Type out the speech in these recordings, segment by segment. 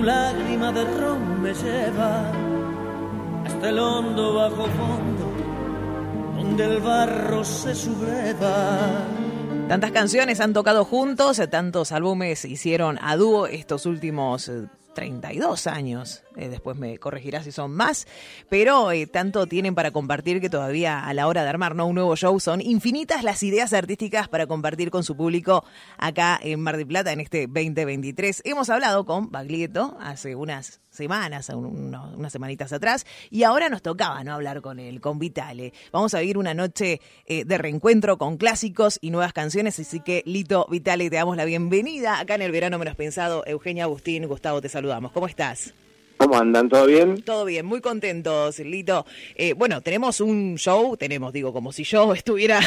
tu lágrima de ron me lleva hasta el hondo bajo fondo donde el barro se subleva. Tantas canciones han tocado juntos, tantos álbumes hicieron a dúo estos últimos 32 eh, años. Eh, después me corregirá si son más, pero eh, tanto tienen para compartir que todavía a la hora de armar ¿no? un nuevo show son infinitas las ideas artísticas para compartir con su público acá en Mar del Plata en este 2023. Hemos hablado con Baglietto hace unas semanas, unas semanitas atrás, y ahora nos tocaba no hablar con él, con Vitale. Vamos a vivir una noche eh, de reencuentro con clásicos y nuevas canciones, así que Lito Vitale, te damos la bienvenida acá en el verano menos pensado. Eugenia Agustín, Gustavo, te saludamos. ¿Cómo estás? ¿Cómo andan? ¿Todo bien? Todo bien, muy contentos, Lito. Eh, bueno, tenemos un show, tenemos, digo, como si yo estuviera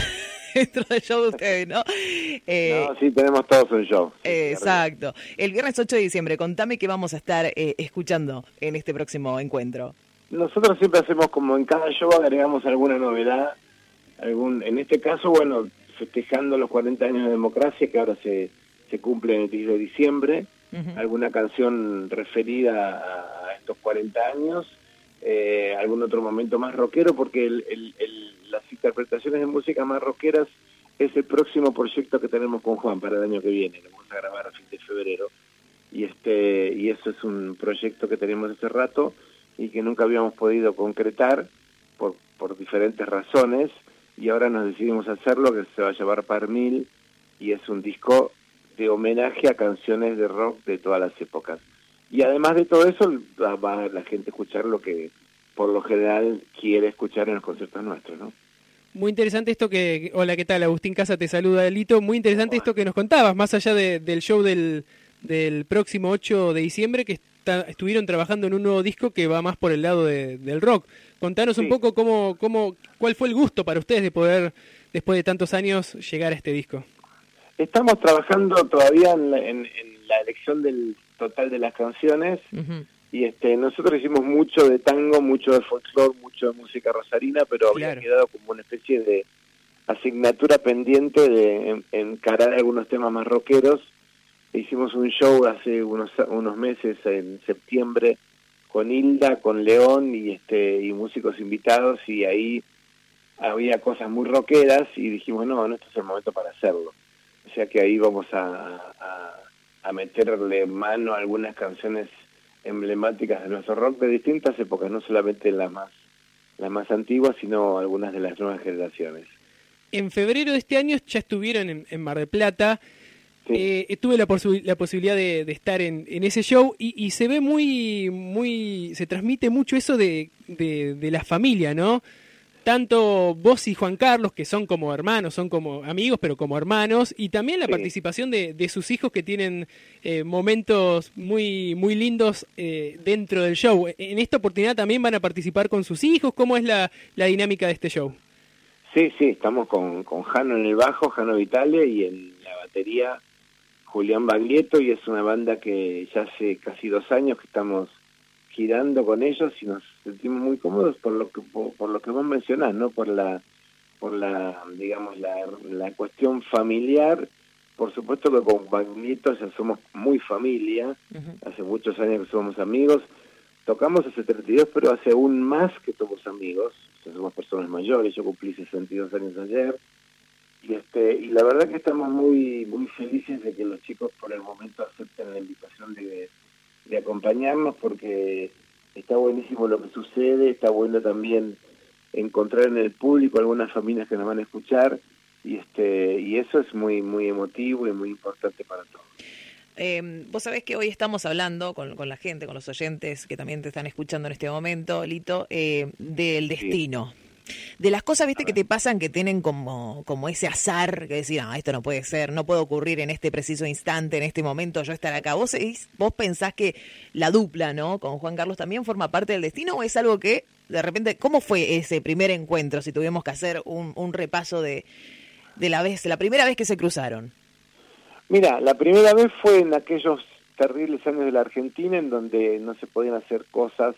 dentro del show de ustedes, ¿no? Eh, no, sí, tenemos todos un show. exacto. El viernes 8 de diciembre, contame qué vamos a estar eh, escuchando en este próximo encuentro. Nosotros siempre hacemos como en cada show agregamos alguna novedad, algún, en este caso, bueno, festejando los 40 años de democracia que ahora se, se cumplen el 10 de diciembre, alguna canción referida a estos 40 años, eh, algún otro momento más rockero, porque las interpretaciones de música más rockeras es el próximo proyecto que tenemos con Juan para el año que viene, lo vamos a grabar a fin de febrero, y, este, y eso es un proyecto que tenemos hace rato y que nunca habíamos podido concretar por, por diferentes razones, y ahora nos decidimos hacerlo, que se va a llevar Par Mil, y es un disco de homenaje a canciones de rock de todas las épocas. Y además de todo eso, va la gente a escuchar lo que por lo general quiere escuchar en los conciertos nuestros, ¿no? Muy interesante esto que... Hola, ¿qué tal? Agustín Casa te saluda, Lito. Muy interesante esto que nos contabas, más allá del show del, del próximo 8 de diciembre, que estuvieron trabajando en un nuevo disco que va más por el lado del rock. Contanos un poco cómo, cómo, cuál fue el gusto para ustedes de poder, después de tantos años, llegar a este disco. Estamos trabajando todavía en la elección del total de las canciones. Y este nosotros hicimos mucho de tango, mucho de folclore, mucho de música rosarina, pero había quedado como una especie de asignatura pendiente de encarar algunos temas más rockeros. Hicimos un show hace unos, unos meses, en septiembre, con Hilda, con León y, este, y músicos invitados, y ahí había cosas muy rockeras y dijimos, no, no, este es el momento para hacerlo. O sea que ahí vamos a a meterle mano a algunas canciones emblemáticas de nuestro rock de distintas épocas, no solamente las más, las más antiguas, sino algunas de las nuevas generaciones. En febrero de este año ya estuvieron en, Mar del Plata. Eh, tuve la, la posibilidad de, estar en, ese show y, se ve muy, muy, se transmite mucho eso de, de, de la familia, ¿no? Tanto vos y Juan Carlos, que son como hermanos, son como amigos, pero como hermanos, y también la participación de, sus hijos que tienen eh, momentos muy, muy lindos eh, dentro del show. En esta oportunidad también van a participar con sus hijos. ¿Cómo es la, dinámica de este show? Sí, sí, estamos con, con Jano en el bajo, Jano Vitale, y en la batería Julián Baglietto, y es una banda que ya hace casi dos años que estamos girando con ellos y nos sentimos muy cómodos por lo que por, lo que vos mencionás, ¿no? Por la por la digamos la, la cuestión familiar. Por supuesto que con Baglietto ya somos muy familia, hace muchos años que somos amigos. Tocamos hace 32, pero hace aún más que somos amigos. somos personas mayores, yo cumplí 62 años ayer. Y este y la verdad que estamos muy muy felices de que los chicos por el momento acepten la invitación de de acompañarnos porque está buenísimo lo que sucede, está bueno también encontrar en el público algunas familias que nos van a escuchar y este y eso es muy muy emotivo y muy importante para todos. Eh, vos sabés que hoy estamos hablando con, con, la gente, con los oyentes que también te están escuchando en este momento, Lito, eh, del destino. De las cosas, viste, que te pasan que tienen como, como ese azar, que decir, ah, esto no puede ser, no puede ocurrir en este preciso instante, en este momento, yo estar acá. ¿Vos, vos pensás que la dupla, ¿no? Con Juan Carlos también forma parte del destino o es algo que, de repente, ¿cómo fue ese primer encuentro? Si tuvimos que hacer un, un repaso de, de la vez, la primera vez que se cruzaron. Mira, la primera vez fue en aquellos terribles años de la Argentina en donde no se podían hacer cosas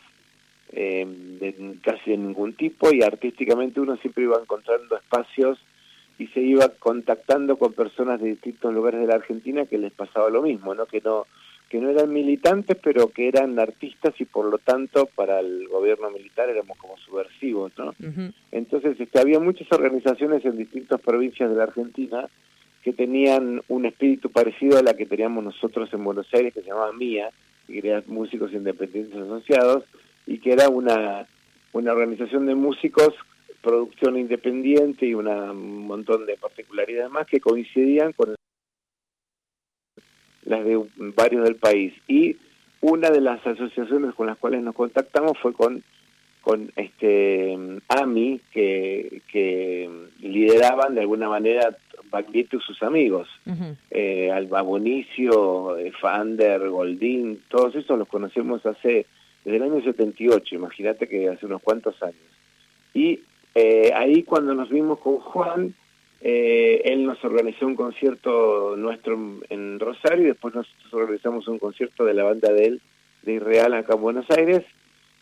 eh, de casi de ningún tipo y artísticamente uno siempre iba encontrando espacios y se iba contactando con personas de distintos lugares de la Argentina que les pasaba lo mismo, ¿no? Que no que no eran militantes, pero que eran artistas y por lo tanto para el gobierno militar éramos como subversivos, ¿no? Entonces este, había muchas organizaciones en distintas provincias de la Argentina que tenían un espíritu parecido a la que teníamos nosotros en Buenos Aires, que se llamaba MIA, que era Músicos Independientes Asociados, y que era una, una organización de músicos, producción independiente y una, un montón de particularidades más que coincidían con las de varios del país. Y una de las asociaciones con las cuales nos contactamos fue con con este AMI que, que lideraban de alguna manera Baglietto y sus amigos, eh, Alba Bonicio, eh, Fander, Goldín, todos esos los conocemos hace desde el año 78, imagínate que hace unos cuantos años. Y eh, ahí cuando nos vimos con Juan, eh, él nos organizó un concierto nuestro en Rosario y después nosotros organizamos un concierto de la banda de él, de Irreal, acá en Buenos Aires,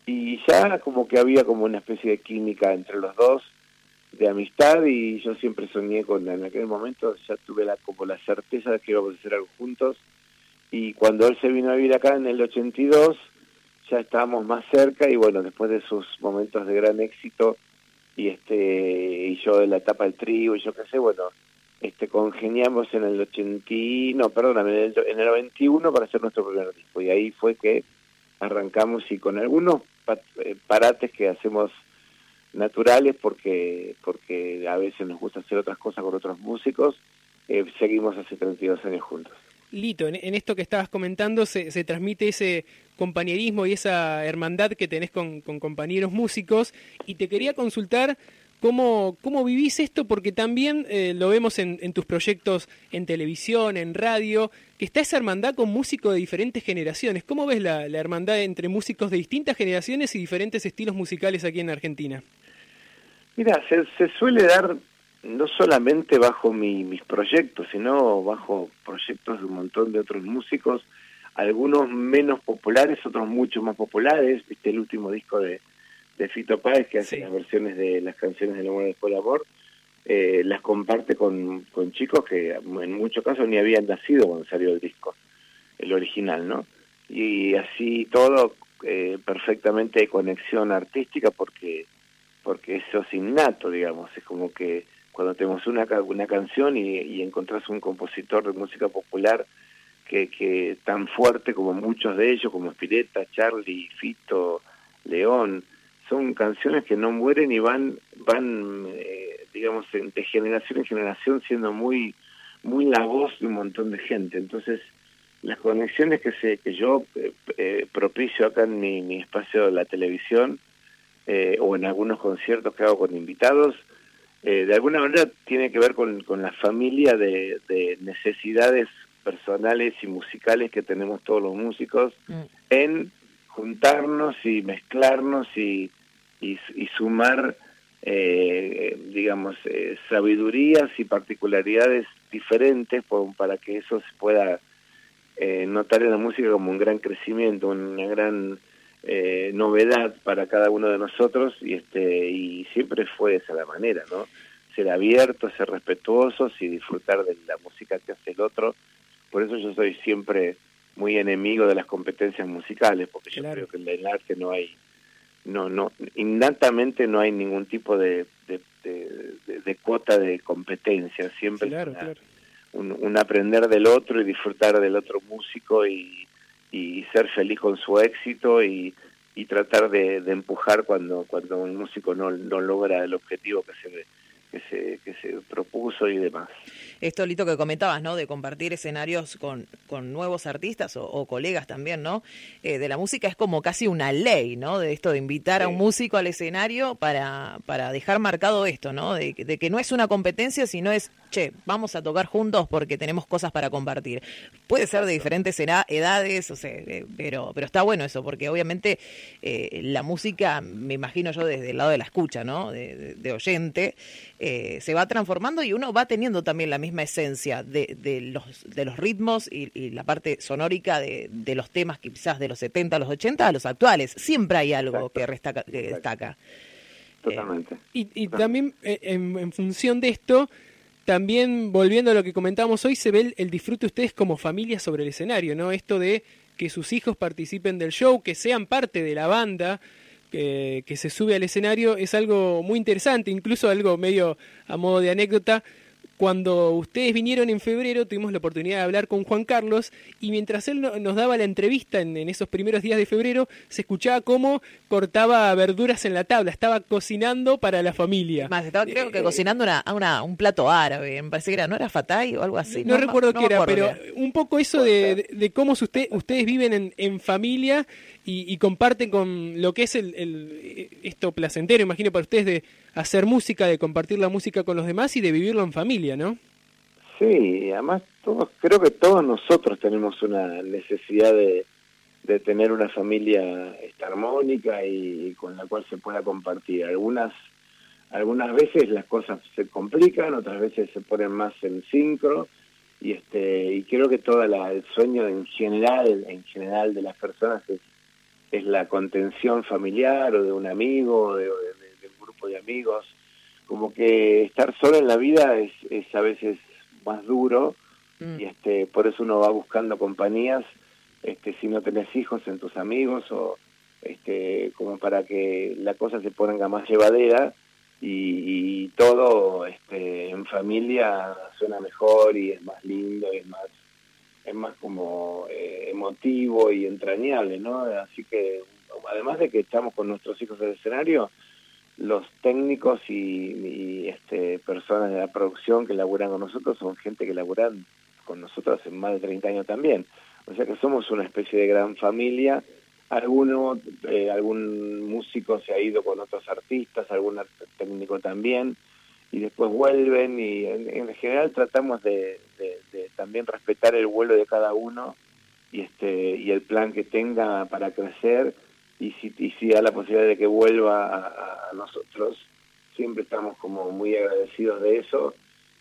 y ya como que había como una especie de química entre los dos, de amistad, y yo siempre soñé con, en aquel momento ya tuve la, como la certeza de que íbamos a hacer algo juntos, y cuando él se vino a vivir acá en el 82, estábamos más cerca, y bueno, después de sus momentos de gran éxito, y este y yo en la etapa del trigo y yo qué sé, bueno, este congeniamos en el 80, no, perdóname, en el, en el 91 para hacer nuestro primer disco y ahí fue que arrancamos y con algunos eh, parates que hacemos naturales porque porque a veces nos gusta hacer otras cosas con otros músicos, eh, seguimos hace 32 años juntos. Lito, en, esto que estabas comentando se, se, transmite ese compañerismo y esa hermandad que tenés con, compañeros músicos y te quería consultar cómo, cómo vivís esto porque también eh, lo vemos en, en, tus proyectos en televisión, en radio, que está esa hermandad con músicos de diferentes generaciones. ¿Cómo ves la, la hermandad entre músicos de distintas generaciones y diferentes estilos musicales aquí en Argentina? Mira, se, se suele dar no solamente bajo mi, mis proyectos, sino bajo proyectos de un montón de otros músicos, algunos menos populares, otros mucho más populares. Viste el último disco de, de Fito Páez, que hace las versiones de las canciones de Amor del Amor, eh, las comparte con, con chicos que en muchos casos ni habían nacido cuando salió el disco, el original, ¿no? Y así todo eh, perfectamente de conexión artística porque porque eso es innato, digamos, es como que cuando tenemos una, una canción y, y encontrás un compositor de música popular que, que tan fuerte como muchos de ellos, como Spiretta, Charlie, Fito, León, son canciones que no mueren y van, van eh, digamos, de generación en generación siendo muy, muy la voz de un montón de gente. Entonces, las conexiones que, se, que yo eh, eh, propicio acá en mi, mi espacio de la televisión eh, o en algunos conciertos que hago con invitados, de alguna manera tiene que ver con, con la familia de, necesidades personales y musicales que tenemos todos los músicos mm. en juntarnos y mezclarnos y, y, y sumar, eh, digamos, eh, sabidurías y particularidades diferentes por, para que eso se pueda eh, notar en la música como un gran crecimiento, una gran eh, novedad para cada uno de nosotros y este y siempre fue esa la manera, ¿no? Ser abiertos, ser respetuosos y disfrutar de la música que hace el otro. Por eso yo soy siempre muy enemigo de las competencias musicales, porque yo creo que en el arte no hay, no, no, innatamente no hay ningún tipo de, de, de, de cuota de competencia, siempre claro, una, claro. Un, un aprender del otro y disfrutar del otro músico y, y ser feliz con su éxito y, y tratar de, de, empujar cuando cuando un músico no, no logra el objetivo que se que se, que se propuso y demás. Esto, Lito, que comentabas, ¿no? De compartir escenarios con, con nuevos artistas o, o colegas también, ¿no? Eh, de la música es como casi una ley, ¿no? De esto de invitar sí. a un músico al escenario para, para dejar marcado esto, ¿no? De, de, que no es una competencia, sino es, che, vamos a tocar juntos porque tenemos cosas para compartir. Puede ser de diferentes edades, o sea, eh, pero, pero está bueno eso, porque obviamente eh, la música, me imagino yo desde el lado de la escucha, ¿no? De, de, de oyente, eh, se va transformando y uno va teniendo también la misma esencia de, de los, de los ritmos y, y la parte sonórica de, de, los temas quizás de los 70 a los 80 a los actuales. Siempre hay algo que, restaca, que destaca. Totalmente. Eh, y, y también eh, en, en, función de esto, también volviendo a lo que comentamos hoy, se ve el, el disfrute de ustedes como familia sobre el escenario, ¿no? Esto de que sus hijos participen del show, que sean parte de la banda, que, que, se sube al escenario, es algo muy interesante, incluso algo medio a modo de anécdota cuando ustedes vinieron en febrero tuvimos la oportunidad de hablar con Juan Carlos y mientras él nos daba la entrevista en, esos primeros días de febrero se escuchaba cómo cortaba verduras en la tabla, estaba cocinando para la familia. Más, estaba creo que eh, cocinando una, una, un plato árabe, me parece que era, ¿no era fatay o algo así? No, recuerdo qué era, pero un poco eso de, de, cómo usted, ustedes viven en, en familia y, comparten con lo que es el, esto placentero, imagino para ustedes, de hacer música, de compartir la música con los demás y de vivirlo en familia, ¿no? Sí, además todos, creo que todos nosotros tenemos una necesidad de, de tener una familia armónica y, con la cual se pueda compartir. Algunas algunas veces las cosas se complican, otras veces se ponen más en sincro y este y creo que todo el sueño en general en general de las personas es es la contención familiar o de un amigo, o de, un grupo de amigos. Como que estar solo en la vida es, es a veces más duro mm. y este por eso uno va buscando compañías este si no tenés hijos en tus amigos o este como para que la cosa se ponga más llevadera y, y todo este en familia suena mejor y es más lindo y es más es más como eh, emotivo y entrañable, ¿no? Así que, además de que estamos con nuestros hijos en el escenario, los técnicos y, este, personas de la producción que laburan con nosotros son gente que laburan con nosotros hace más de 30 años también. O sea que somos una especie de gran familia. Alguno, eh, algún músico se ha ido con otros artistas, algún técnico también y después vuelven y en, general tratamos de, también respetar el vuelo de cada uno y este y el plan que tenga para crecer y si, y si da la posibilidad de que vuelva a, nosotros siempre estamos como muy agradecidos de eso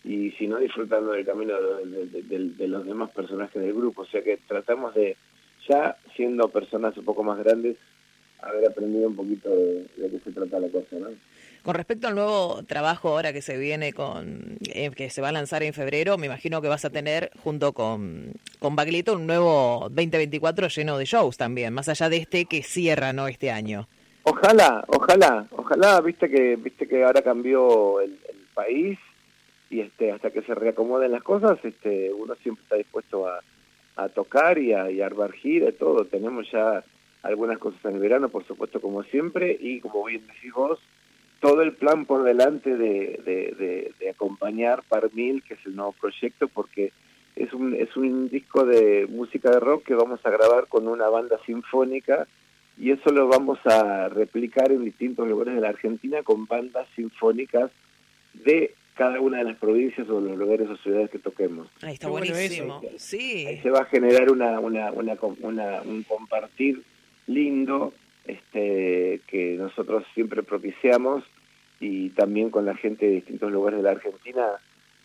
y si no disfrutando del camino de, los demás personajes del grupo. O sea que tratamos de ya siendo personas un poco más grandes haber aprendido un poquito de, de qué se trata la cosa ¿no? Con respecto al nuevo trabajo ahora que se viene con, eh, que se va a lanzar en febrero, me imagino que vas a tener junto con, con Baglito un nuevo 2024 lleno de shows también, más allá de este que cierra, ¿no? Este año. Ojalá, ojalá, ojalá, viste que, viste que ahora cambió el, país y este, hasta que se reacomoden las cosas, este, uno siempre está dispuesto a, a tocar y a, y a armar gira y todo. Tenemos ya algunas cosas en el verano, por supuesto, como siempre, y como bien decís vos, todo el plan por delante de, de, de, acompañar Par Mil, que es el nuevo proyecto, porque es un, es un disco de música de rock que vamos a grabar con una banda sinfónica y eso lo vamos a replicar en distintos lugares de la Argentina con bandas sinfónicas de cada una de las provincias o los lugares o ciudades que toquemos. Ahí está buenísimo. sí. Ahí se va a generar una, una, una, una, un compartir lindo este, que nosotros siempre propiciamos y también con la gente de distintos lugares de la Argentina.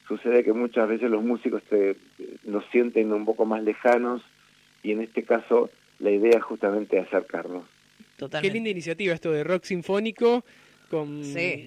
Sucede que muchas veces los músicos te, nos sienten un poco más lejanos y en este caso la idea es justamente acercarnos. Qué linda iniciativa esto de rock sinfónico con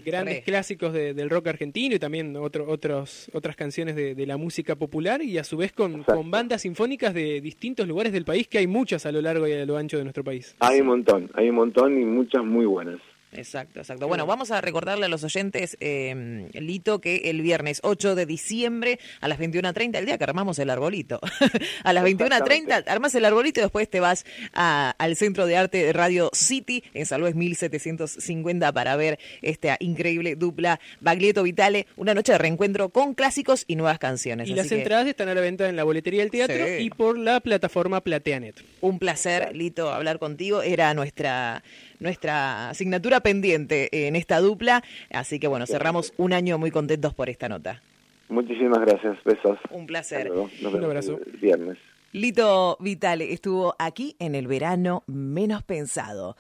grandes clásicos del rock argentino y también otro, otros, otras canciones de, la música popular y a su vez con, con, bandas sinfónicas de distintos lugares del país, que hay muchas a lo largo y a lo ancho de nuestro país. Hay un montón, hay un montón y muchas muy buenas. Exacto, exacto. Bueno, vamos a recordarle a los oyentes, eh, Lito, que el viernes 8 de diciembre a las 21.30, el día que armamos el arbolito, a las 21.30 armas el arbolito y después te vas al Centro de Arte de Radio City en Salud 1750 para ver esta increíble dupla Baglietto Vitale, una noche de reencuentro con clásicos y nuevas canciones. Y las entradas están a la venta en la boletería del teatro y por la plataforma Plateanet. Un placer, Lito, hablar contigo. Era nuestra nuestra asignatura pendiente en esta dupla. Así que bueno, cerramos un año muy contentos por esta nota. Muchísimas gracias, besos. Un placer. Un abrazo. viernes. Lito Vitale estuvo aquí en el verano menos pensado.